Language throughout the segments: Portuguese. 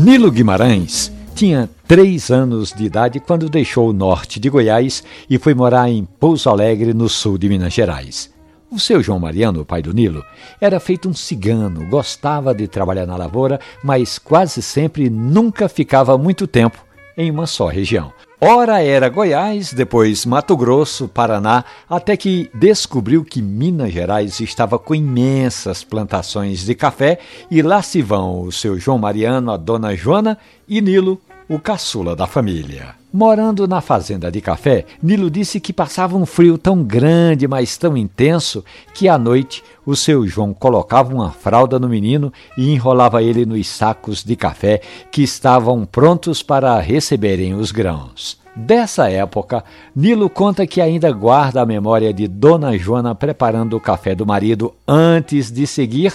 Nilo Guimarães tinha três anos de idade quando deixou o norte de Goiás e foi morar em Pouso Alegre, no sul de Minas Gerais. O seu João Mariano, o pai do Nilo, era feito um cigano, gostava de trabalhar na lavoura, mas quase sempre nunca ficava muito tempo em uma só região. Ora era Goiás, depois Mato Grosso, Paraná, até que descobriu que Minas Gerais estava com imensas plantações de café e lá se vão o seu João Mariano, a dona Joana e Nilo, o caçula da família. Morando na fazenda de café, Nilo disse que passava um frio tão grande, mas tão intenso, que à noite o seu João colocava uma fralda no menino e enrolava ele nos sacos de café que estavam prontos para receberem os grãos. Dessa época, Nilo conta que ainda guarda a memória de Dona Joana preparando o café do marido antes de seguir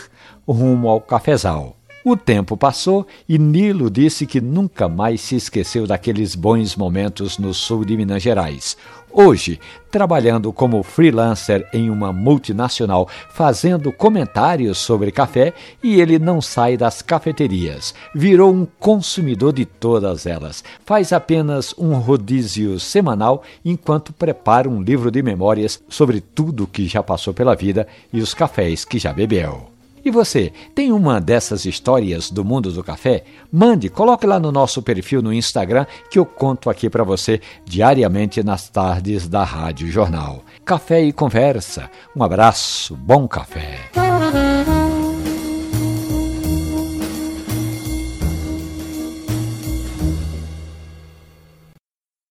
rumo ao cafezal. O tempo passou e Nilo disse que nunca mais se esqueceu daqueles bons momentos no sul de Minas Gerais. Hoje, trabalhando como freelancer em uma multinacional, fazendo comentários sobre café, e ele não sai das cafeterias. Virou um consumidor de todas elas. Faz apenas um rodízio semanal enquanto prepara um livro de memórias sobre tudo que já passou pela vida e os cafés que já bebeu. E você, tem uma dessas histórias do mundo do café? Mande, coloque lá no nosso perfil no Instagram que eu conto aqui para você diariamente nas tardes da Rádio Jornal. Café e conversa. Um abraço, bom café.